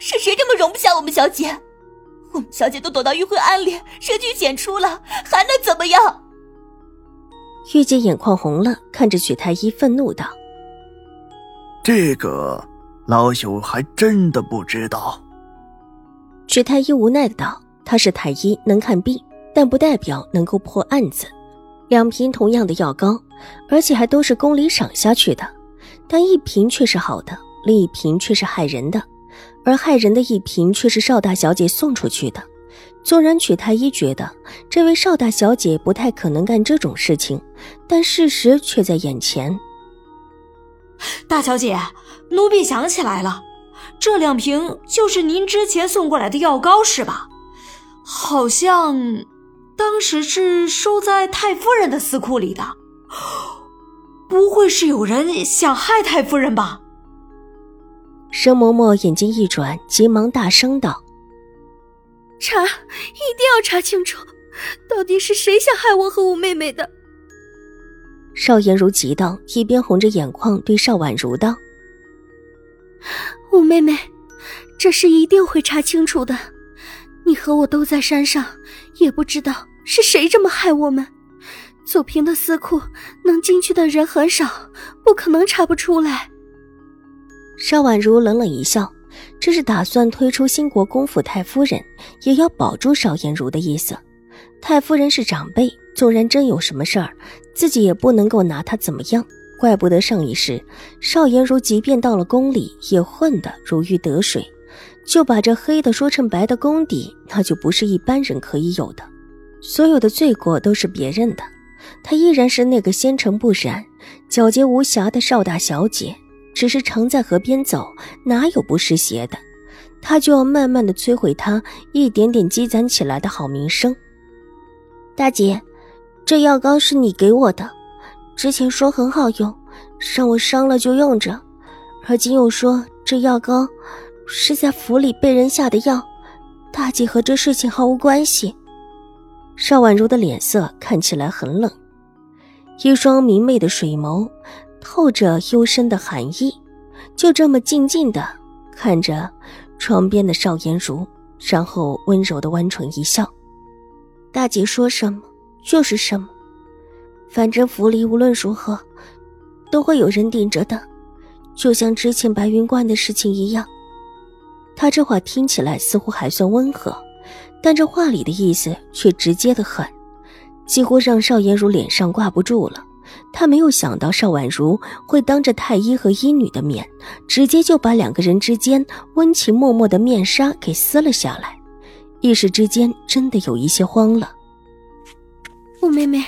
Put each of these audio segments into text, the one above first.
是谁这么容不下我们小姐？我们小姐都躲到玉慧庵里，深居简出了，还能怎么样？玉姐眼眶红了，看着许太医，愤怒道：“这个老朽还真的不知道。”许太医无奈的道：“他是太医，能看病，但不代表能够破案子。两瓶同样的药膏。”而且还都是宫里赏下去的，但一瓶却是好的，另一瓶却是害人的，而害人的一瓶却是邵大小姐送出去的。纵然曲太医觉得这位邵大小姐不太可能干这种事情，但事实却在眼前。大小姐，奴婢想起来了，这两瓶就是您之前送过来的药膏是吧？好像当时是收在太夫人的私库里的。不会是有人想害太夫人吧？申嬷嬷眼睛一转，急忙大声道：“查，一定要查清楚，到底是谁想害我和五妹妹的？”邵颜如急道，一边红着眼眶对邵婉如道：“五妹妹，这事一定会查清楚的。你和我都在山上，也不知道是谁这么害我们。”祖平的私库能进去的人很少，不可能查不出来。邵婉如冷冷一笑，这是打算推出新国公府太夫人，也要保住邵颜如的意思。太夫人是长辈，纵然真有什么事儿，自己也不能够拿她怎么样。怪不得上一世邵颜如即便到了宫里，也混得如鱼得水，就把这黑的说成白的功底，那就不是一般人可以有的。所有的罪过都是别人的。她依然是那个纤尘不染、皎洁无瑕的邵大小姐，只是常在河边走，哪有不湿鞋的？她就要慢慢的摧毁她一点点积攒起来的好名声。大姐，这药膏是你给我的，之前说很好用，让我伤了就用着，而今又说这药膏是在府里被人下的药，大姐和这事情毫无关系。邵婉如的脸色看起来很冷，一双明媚的水眸透着幽深的寒意，就这么静静的看着床边的邵颜如，然后温柔的弯唇一笑：“大姐说什么就是什么，反正府里无论如何都会有人顶着的，就像之前白云观的事情一样。”他这话听起来似乎还算温和。但这话里的意思却直接的很，几乎让邵颜如脸上挂不住了。他没有想到邵婉如会当着太医和医女的面，直接就把两个人之间温情脉脉的面纱给撕了下来，一时之间真的有一些慌了。五妹妹，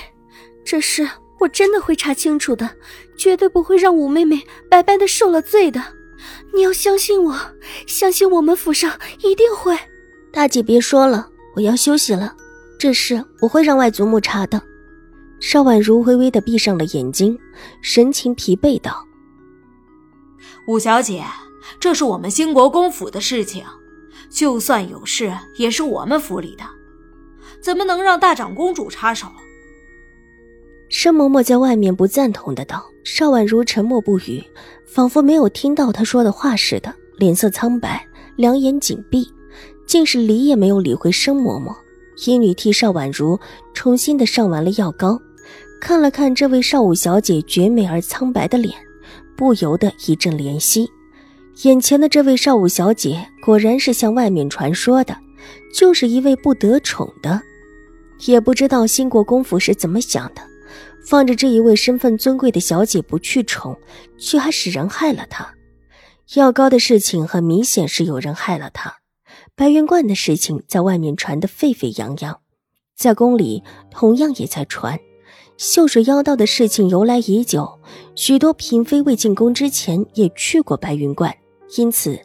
这事我真的会查清楚的，绝对不会让五妹妹白白的受了罪的。你要相信我，相信我们府上一定会。大姐，别说了，我要休息了。这事我会让外祖母查的。邵婉如微微的闭上了眼睛，神情疲惫道：“五小姐，这是我们兴国公府的事情，就算有事，也是我们府里的，怎么能让大长公主插手？”申嬷嬷在外面不赞同的道。邵婉如沉默不语，仿佛没有听到她说的话似的，脸色苍白，两眼紧闭。竟是理也没有理会申嬷嬷，医女替邵婉如重新的上完了药膏，看了看这位邵武小姐绝美而苍白的脸，不由得一阵怜惜。眼前的这位邵武小姐果然是像外面传说的，就是一位不得宠的。也不知道兴国公府是怎么想的，放着这一位身份尊贵的小姐不去宠，却还使人害了她。药膏的事情很明显是有人害了她。白云观的事情在外面传得沸沸扬扬，在宫里同样也在传。秀水妖道的事情由来已久，许多嫔妃未进宫之前也去过白云观，因此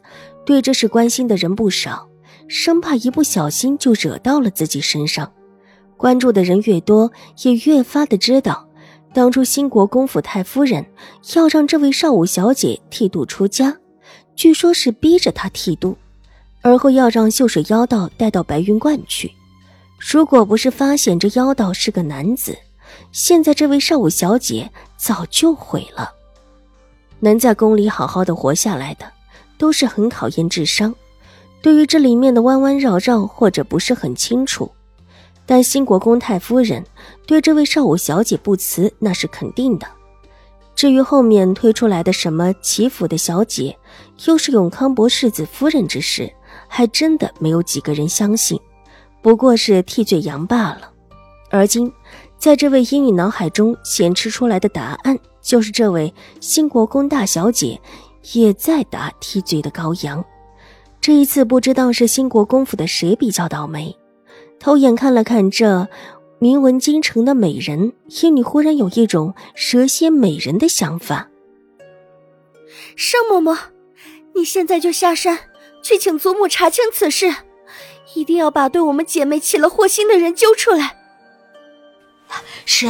对这事关心的人不少，生怕一不小心就惹到了自己身上。关注的人越多，也越发的知道，当初兴国公府太夫人要让这位少武小姐剃度出家，据说是逼着她剃度，而后要让秀水妖道带到白云观去。如果不是发现这妖道是个男子，现在这位少武小姐早就毁了。能在宫里好好的活下来的，都是很考验智商。对于这里面的弯弯绕绕，或者不是很清楚。但新国公太夫人对这位少武小姐不辞，那是肯定的。至于后面推出来的什么齐府的小姐，又是永康伯世子夫人之事，还真的没有几个人相信，不过是替罪羊罢了。而今，在这位英语脑海中显示出来的答案，就是这位新国公大小姐也在打替罪的羔羊。这一次，不知道是新国公府的谁比较倒霉。偷眼看了看这名闻京城的美人，心里忽然有一种蛇蝎美人的想法。盛嬷嬷，你现在就下山去请祖母查清此事，一定要把对我们姐妹起了祸心的人揪出来。是，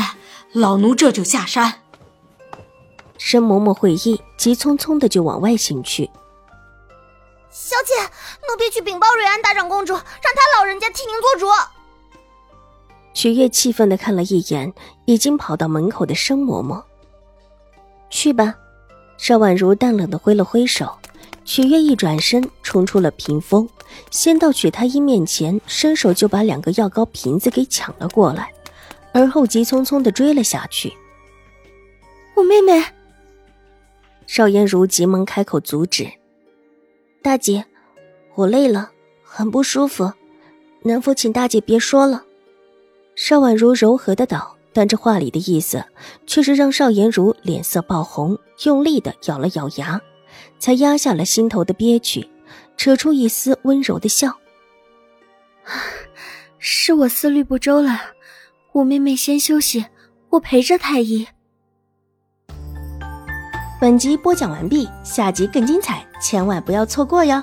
老奴这就下山。申嬷嬷会意，急匆匆的就往外行去。小姐，奴婢去禀报瑞安大长公主，让她老人家替您做主。曲月气愤的看了一眼已经跑到门口的申嬷嬷，去吧。邵婉如淡冷的挥了挥手，曲月一转身冲出了屏风，先到曲太医面前，伸手就把两个药膏瓶子给抢了过来，而后急匆匆的追了下去。我妹妹，邵颜如急忙开口阻止。大姐，我累了，很不舒服，能否请大姐别说了？邵婉如柔和的道，但这话里的意思却是让邵颜如脸色爆红，用力的咬了咬牙，才压下了心头的憋屈，扯出一丝温柔的笑。是我思虑不周了，我妹妹先休息，我陪着太医。本集播讲完毕，下集更精彩，千万不要错过哟。